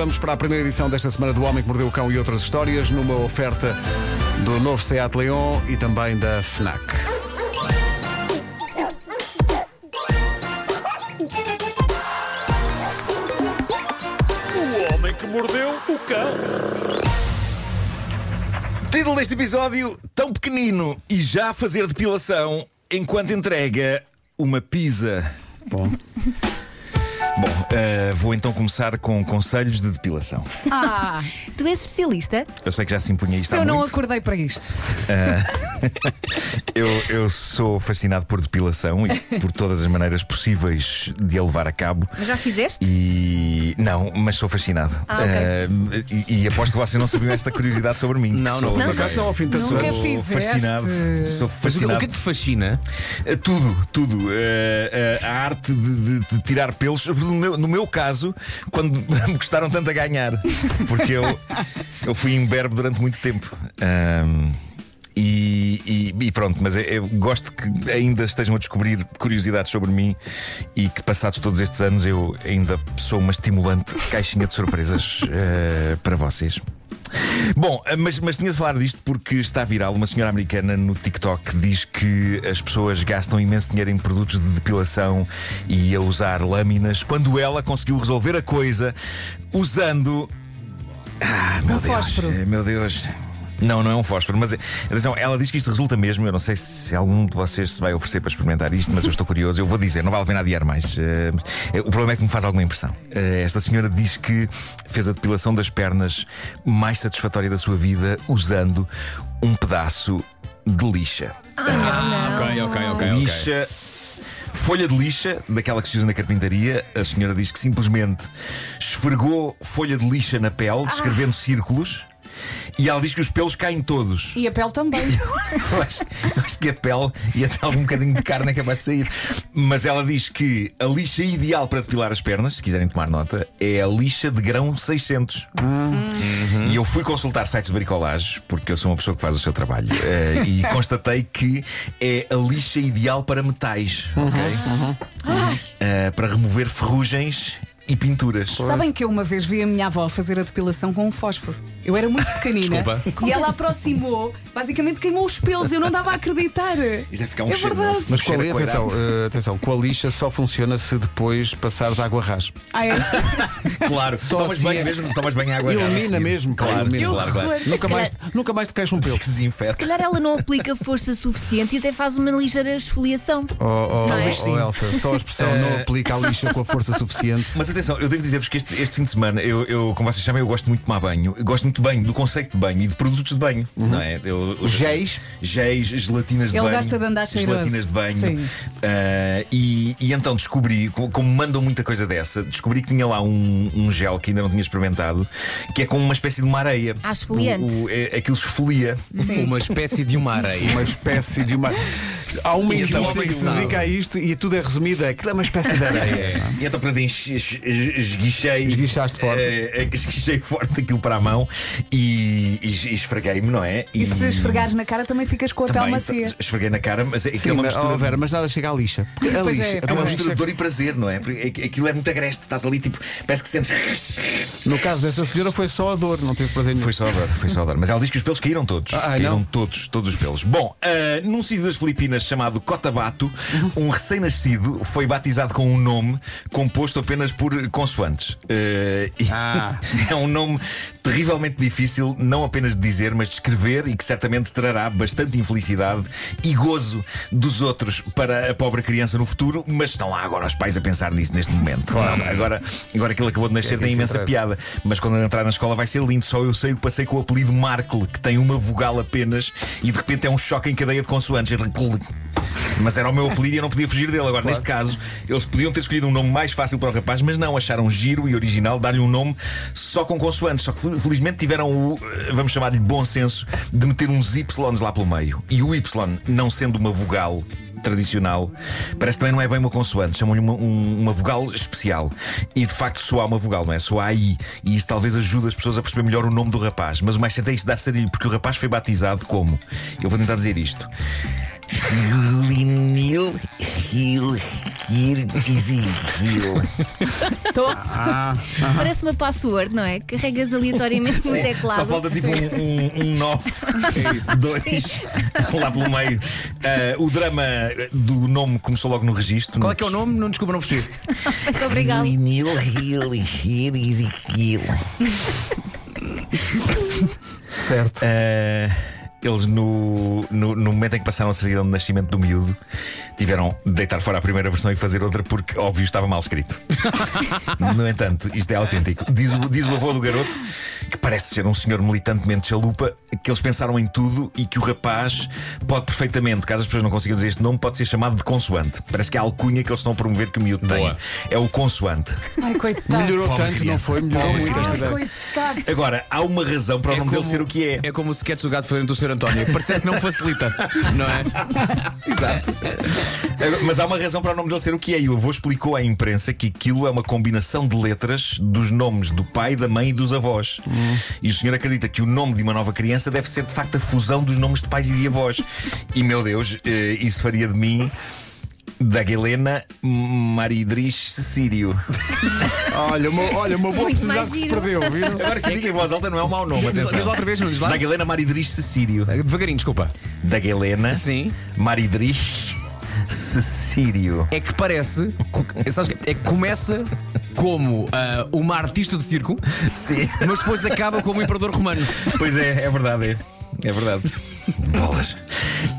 vamos para a primeira edição desta semana do Homem que Mordeu o Cão e outras histórias, numa oferta do novo Seat Leon e também da FNAC. O homem que mordeu o cão. Título deste episódio: tão pequenino e já a fazer depilação enquanto entrega uma pizza. Bom, Bom, eh, vou então começar com conselhos de depilação. Ah, tu és especialista? Eu sei que já se impunha isto há Eu não muito. acordei para isto. Eu, eu sou fascinado por depilação e por todas as maneiras possíveis de a levar a cabo. Mas já fizeste? E não, mas sou fascinado. Ah, ok. Eh, e, e aposto que vocês não sabiam esta curiosidade sobre mim. não, não, sou, por acaso não, ao fim de sou fizeste. fascinado. Sou Mas o fascinado. que é que te fascina? Tudo, tudo. A arte de, de- de tirar pelos. No meu, no meu caso, quando me custaram tanto a ganhar. Porque eu, eu fui imberbe durante muito tempo. Ahm, e, e- e pronto, mas eu, eu gosto que ainda estejam a descobrir curiosidades sobre mim e que, passados todos estes anos, eu ainda sou uma estimulante caixinha de surpresas eh, para vocês. Bom, mas, mas tinha de falar disto porque está viral. Uma senhora americana no TikTok diz que as pessoas gastam imenso dinheiro em produtos de depilação e a usar lâminas, quando ela conseguiu resolver a coisa usando. Ah, meu Deus! fósforo. eh, Meu Deus! Não, não é um fósforo, mas eh, atenção, ela diz que isto resulta mesmo. Eu não sei se algum de vocês se vai oferecer para experimentar isto, mas eu estou curioso. Eu vou dizer, não vale a pena adiar mais. Eh, o problema é que me faz alguma impressão. Eh, esta senhora diz que fez a depilação das pernas mais satisfatória da sua vida usando um pedaço de lixa. Ah, não, não. Ok, ok, ok. lixa. Folha de lixa, daquela que se usa na carpintaria, a senhora diz que simplesmente esfregou folha de lixa na pele, descrevendo círculos, e ela diz que os pelos caem todos. E a pele também. Eu acho, eu acho que a pele e até algum bocadinho de carne é capaz de sair. Mas ela diz que a lixa ideal para depilar as pernas, se quiserem tomar nota, é a lixa de grão 600. E eu fui consultar sites de bricolagem, porque eu sou uma pessoa que faz o seu trabalho, eh, e constatei que é a lixa ideal para metais, ok? Eh, para remover ferrugens e pinturas. Sabem que eu uma vez vi a minha avó fazer a depilação com um fósforo. Eu era muito pequenina. Desculpa. E ela aproximou, basicamente queimou os pelos. Eu não dava a acreditar. Isso deve ficar um é cheiro verdade. novo. Mas com a, Cheira li- atenção, eh, atenção, com a lixa só funciona se depois passares água ras. Ah, é? Claro, Só tomas assim bem é- mesmo, tomas bem água. Elimina rasa a seguir. mesmo, claro, elimina. claro, claro. Nunca se mais, nunca mais te cais um pelo. Que desinfeta. Se calhar ela não aplica força suficiente e até faz uma ligeira esfoliação. Oh, oh, Talvez oh, sim. Elsa, só a expressão não aplica a lixa com a força suficiente. Mas atenção, eu devo dizer-vos que este, este fim de semana, eu, eu, como vocês sabem, eu gosto muito de tomar banho. Eu gosto muito de banho, do conceito de banho e de produtos de banho. Não é? Eu, eu- Géis? Géis, gelatinas de Ele banho. gosta de andar cheiroso. Gelatinas de banho. Sim. Ah, e, e então descobri, co- como mandam muita coisa dessa, descobri que tinha lá um, um gel que ainda não tinha experimentado, que é como uma espécie de uma areia. Ah, esfoliante. O, o, é, aquilo esfolia. Uma espécie de uma areia. Uma espécie de uma. Há uma E então, indústria que se dedica a isto e tudo é resumido. Aquilo é uma espécie de areia. E então, portanto, esguichei. Esguichaste forte. esguichei forte aquilo para a mão e, e, e esfreguei-me, não é? E se esfregares na cara também ficas com a pele Também, macia. esfreguei na cara, mas aquilo Sim, é uma mas, mistura. oh, Vera, mas nada chega à lixa. Porque a lixa, é, É uma mistura de dor e prazer, não é? Porque aqu- aquilo é muito agreste, estás ali tipo, parece que sentes. No caso dessa senhora foi só a dor, não teve prazer nenhum. Foi só a dor, foi só a dor. Mas ela diz que os pelos caíram todos. Ah, caíram não? todos, todos os pelos. Bom, ah, num sítio das Filipinas chamado Cotabato, um recém-nascido foi batizado com um nome composto apenas por consoantes. E Ah. é um nome terrivelmente difícil, não apenas de dizer, mas de escrever e que certamente trará bastante infelicidade e gozo dos outros para a pobre criança no futuro. Mas estão lá agora os pais a pensar nisso neste momento. Não, agora, agora que ele acabou de nascer É tem isso imensa piada. Mas quando entrar na escola vai ser lindo. Só eu sei o que passei com o apelido Markle, que tem uma vogal apenas e de repente é um choque em cadeia de consoantes. Mas era o meu apelido e eu não podia fugir dele. Agora, neste caso, eles podiam ter escolhido um nome mais fácil para o rapaz, mas não, acharam giro e original dar-lhe um nome só com consoantes. Só que fel- felizmente tiveram o, eh, vamos chamar-lhe bom senso, de meter uns Ys lá pelo meio. E o Y, não sendo uma vogal tradicional, parece que também não é bem uma consoante, chamam-lhe uma, um- uma vogal especial. E de facto soa uma vogal, não é? Soa aí. E isso talvez ajude as pessoas a perceber melhor o nome do rapaz. Mas o mais certo é isto dar sarilho, porque o rapaz foi batizado como? Eu vou tentar dizer isto. Linil Hill Ezequiel. Estou. Parece uma password, não é? Carregas aleatoriamente no Só teclado. falta tipo um, um, um 9, dois lá pelo meio. Ah, o drama do nome começou logo no registro. Qual é que é o nome? Não desculpa, não percebi. Muito obrigado. Neil Hill Ezequiel. Certo. Eh, eles, no, no, no momento em que passaram a certidão de nascimento do miúdo, tiveram de deitar fora a primeira versão e fazer outra porque, óbvio, estava mal escrito. no entanto, isto é autêntico. Diz o, diz o avô do garoto, que parece ser um senhor militantemente chalupa, que eles pensaram em tudo e que o rapaz pode perfeitamente, caso as pessoas não consigam dizer este nome, pode ser chamado de consoante. Parece que é a alcunha que eles estão a promover que o miúdo Boa. tem. É o consoante. Ai, coitado. Melhorou Pobre tanto, não criança. foi? Melhorou Pobre muito Ai. Agora, há uma razão para o nome dele ser o que é. É como o sketch do gato do Sr. António. Parece que não facilita, não é? Exato. Mas há uma razão para o nome dele ser o que é. E o avô explicou à imprensa que aquilo é uma combinação de letras dos nomes do pai, da mãe e dos avós. E o senhor acredita que o nome de uma nova criança deve ser de facto a fusão dos nomes de pais e de avós. E meu Deus, eh, isso faria de mim. Da Helena Maridris Sírio. Olha, uma, olha, uma boa Muito oportunidade que se perdeu, viram? Agora que diga em voz alta não é um mau nome, atenção. outra vez, Nunes, lá. Da Helena Maridris Sírio. Devagarinho, desculpa. Da Helena Sim. Maridris Sírio. É que parece. que- É que começa como ah, uma artista de circo, Sim. mas depois acaba como um imperador romano. Pois é, é verdade, é. É verdade. Bolas.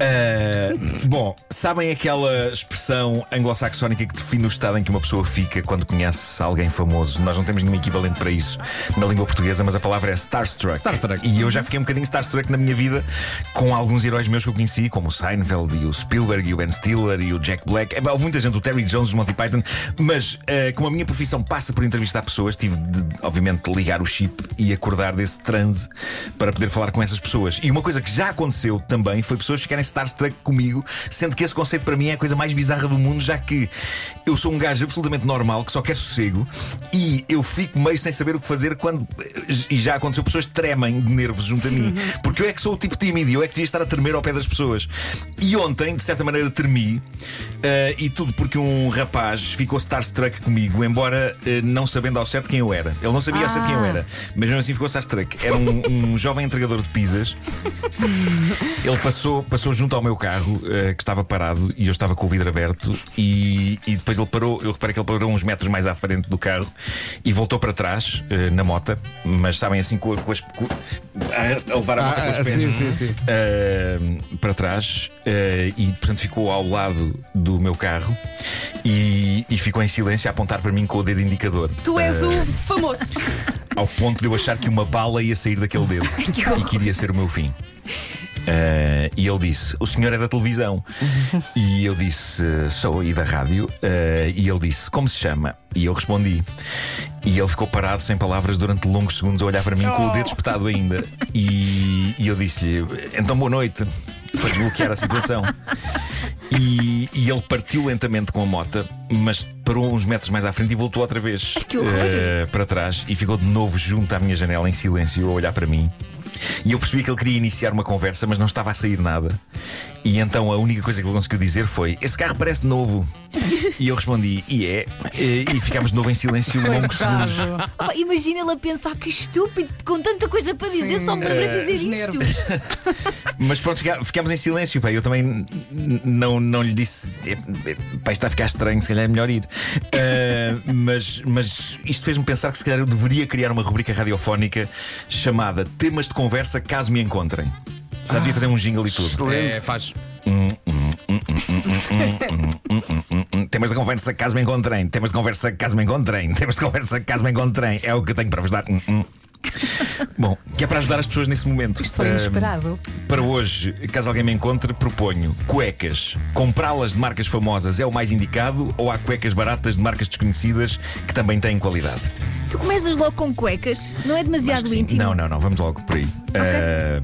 Ah, bom, sabem aquela expressão anglo-saxónica que define o estado em que uma pessoa fica quando conhece alguém famoso? Nós não temos nenhum equivalente para isso na língua portuguesa, mas a palavra é starstruck. Starstruck. E eu já fiquei um bocadinho starstruck na minha vida com alguns heróis meus que eu conheci, como o Seinfeld e o Spielberg e o Ben Stiller e o Jack Black. É, houve muita gente, o Terry Jones, o Monty Python, mas ah, como a minha profissão passa por entrevistar pessoas, tive de, obviamente, ligar o chip e acordar desse transe para poder falar com essas pessoas. E uma coisa que já aconteceu também foi pessoas ficarem starstruck comigo, sendo que esse conceito para mim é a coisa mais bizarra do mundo, já que eu sou um gajo absolutamente normal que só quer sossego e eu fico meio sem saber o que fazer quando. E já aconteceu, pessoas tremem de nervos junto a mim, porque eu é que sou o tipo tímido e eu é que devia estar a tremer ao pé das pessoas. E ontem, de certa maneira, tremi eh, e tudo porque um rapaz ficou starstruck comigo, embora eh, não sabendo ao certo quem eu era. Ele não sabia ao certo quem eu era, mas mesmo assim ficou starstruck. Era um, um jovem entregador de pizzas. Ele passou, passou junto ao meu carro, eh, que estava parado, e eu estava com o vidro aberto, e, e depois ele parou. Eu reparei que ele parou uns metros mais à frente do carro e voltou para trás, eh, na mota, mas sabem assim, com, com as. com- a, a levar a moto Ah, com os ah, pés. sim, sim, sim. eh, para trás e portanto ficou ao lado do meu carro e, e ficou em silêncio a apontar para mim com o dedo indicador. Tu és o famoso. ao ponto de eu achar que uma bala ia sair daquele dedo e que iria ser o meu fim. Eh, e ele disse: O senhor é da televisão. e eu disse: Sou e da rádio. Eh, e ele disse: Como se chama? E eu respondi. E ele ficou parado sem palavras durante longos segundos a olhar para mim com o dedo espetado ainda. E, e eu disse-lhe: Então boa noite. Para desbloquear a situação. E, e ele partiu lentamente com a moto, mas parou uns metros mais à frente e voltou outra vez eh, para trás e ficou de novo junto à minha janela em silêncio a olhar para mim. E eu percebi que ele queria iniciar uma conversa, mas não estava a sair nada. E então a única coisa que ele conseguiu dizer foi: Esse carro parece novo. E eu respondi: E é. E, e ficámos de novo em silêncio longos segundos. Opa, imagina ele a pensar que estúpido, com tanta coisa para dizer, só me lembra de dizer os isto. Mas pronto, fica- ficámos em silêncio. Pá. Eu também não, não lhe disse. "É, é, Pá, está a ficar estranho, se calhar é melhor ir. Ah, mas, mas isto fez-me pensar que se calhar eu deveria criar uma rubrica radiofónica chamada Temas de Conversa caso me encontrem. Já devia fazer um jingle e tudo. É, faz. Hum, Temas de conversa caso me encontrem. Temas de conversa caso me encontrem. Temas de conversa caso me encontrem. É o que eu tenho para vos dar. Hum, hum. Bom, que é para ajudar as pessoas nesse momento. Isto foi inesperado. para hoje, caso alguém me encontre, proponho cuecas. Comprá-las de marcas famosas é o mais indicado ou há cuecas baratas de marcas desconhecidas que também têm qualidade? Tu começas logo com cuecas, não é demasiado íntimo. Não, não, não, vamos logo por aí. Ah,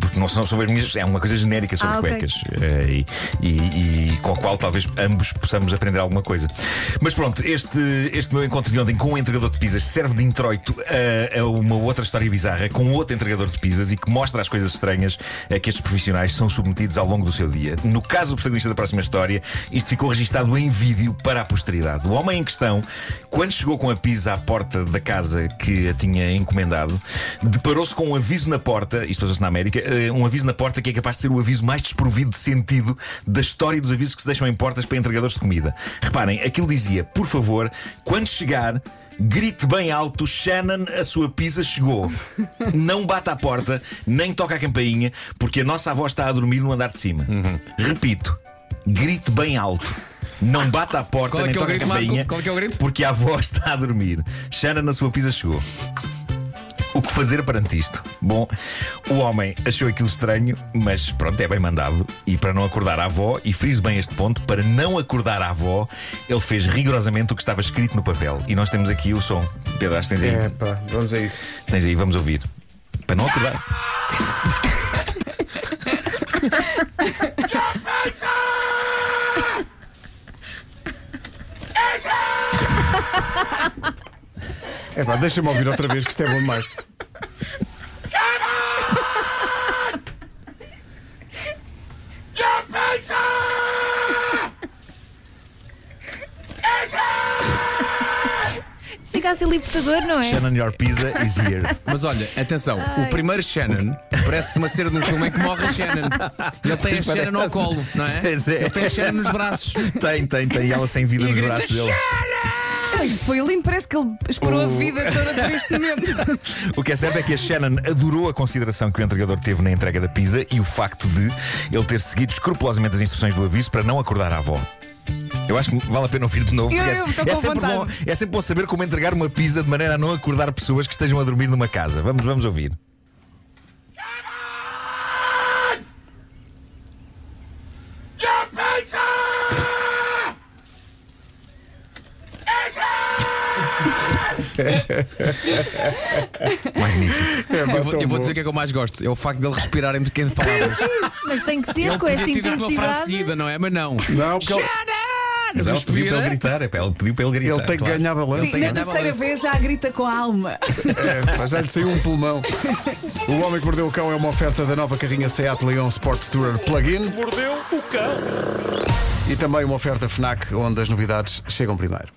porque não são sobre as minhas, é uma coisa genérica sobre Ah, ok. cuecas ah, e, e- e com a qual talvez ambos possamos aprender alguma coisa. Mas pronto, este, este meu encontro de ontem com um entregador de pizzas serve de introito a, a uma outra história bizarra com outro entregador de pizzas e que mostra as coisas estranhas a que estes profissionais são submetidos ao longo do seu dia. No caso do protagonista da próxima história, isto ficou registado em vídeo para a posteridade. O homem em questão, quando chegou com a pizza à porta da casa que a tinha encomendado, deparou-se com um aviso na porta, isto passou-se na América, eh, um aviso na porta que é capaz de ser o aviso mais desprovido de sentido da história dos avisos que se deixam em portas para entregadores de comida. Reparem, aquilo dizia, por favor, quando chegar. Grite bem alto, Shannon, a sua pizza chegou. Não bata à porta, nem toca a campainha, porque a nossa avó está a dormir no andar de cima. Repito, grite bem alto. Não bata à porta, é nem é toca a campainha. É é? Porque a avó está a dormir. Shannon, na sua pizza chegou. O que fazer perante isto? Bom, o homem achou aquilo estranho, mas pronto, é bem mandado. E para não acordar a avó, e friso bem este ponto, para não acordar a avó, ele fez rigorosamente o que estava escrito no papel. E nós temos aqui o som. Pedro, acho que tens aí. É, pá, vamos a isso. Tens aí, vamos ouvir. Para não acordar. É pá, deixa-me ouvir outra vez que isto é bom demais. Chega a ser libertador, não é? Shannon, your pizza is here. Mas olha, atenção, o primeiro Shannon parece uma cena de um filme em que morre a Shannon. Ele tem a Shannon ao colo, não é? Pois é. Ele tem a Shannon nos braços. Tem, tem, tem. E ela sem vida E nos grita, braços dele. Ah, Isto foi lindo, parece que ele esperou a vida toda por este momento. O que é certo é que a Shannon adorou a consideração que o entregador teve na entrega da pizza e o facto de ele ter seguido escrupulosamente as instruções do aviso para não acordar a avó. Eu acho que vale a pena ouvir de novo. Eu- porque eu é, é sempre bom, é sempre bom saber como entregar uma pizza de maneira a não acordar pessoas que estejam a dormir numa casa. Vamos, vamos ouvir. Magnífico. É, Eu vou, eu vou dizer o que é que eu mais gosto: é o facto dele respirar em pequenas palavras. Mas tem que ser Ele com esta dito uma frase intensidade. seguida, não é? Mas não. Não, porque ele, Mas ela pediu para ele gritar. É, ele pediu para ele gritar. ele tem que claro. ganhar balanço. Sim, na terceira vez já grita com a alma. É, já lhe saiu um pulmão. O Homem que Mordeu o Cão é uma oferta da nova carrinha Seat Leon Sports Tourer Plug-in. Mordeu o Cão. E também uma oferta FNAC, onde as novidades chegam primeiro.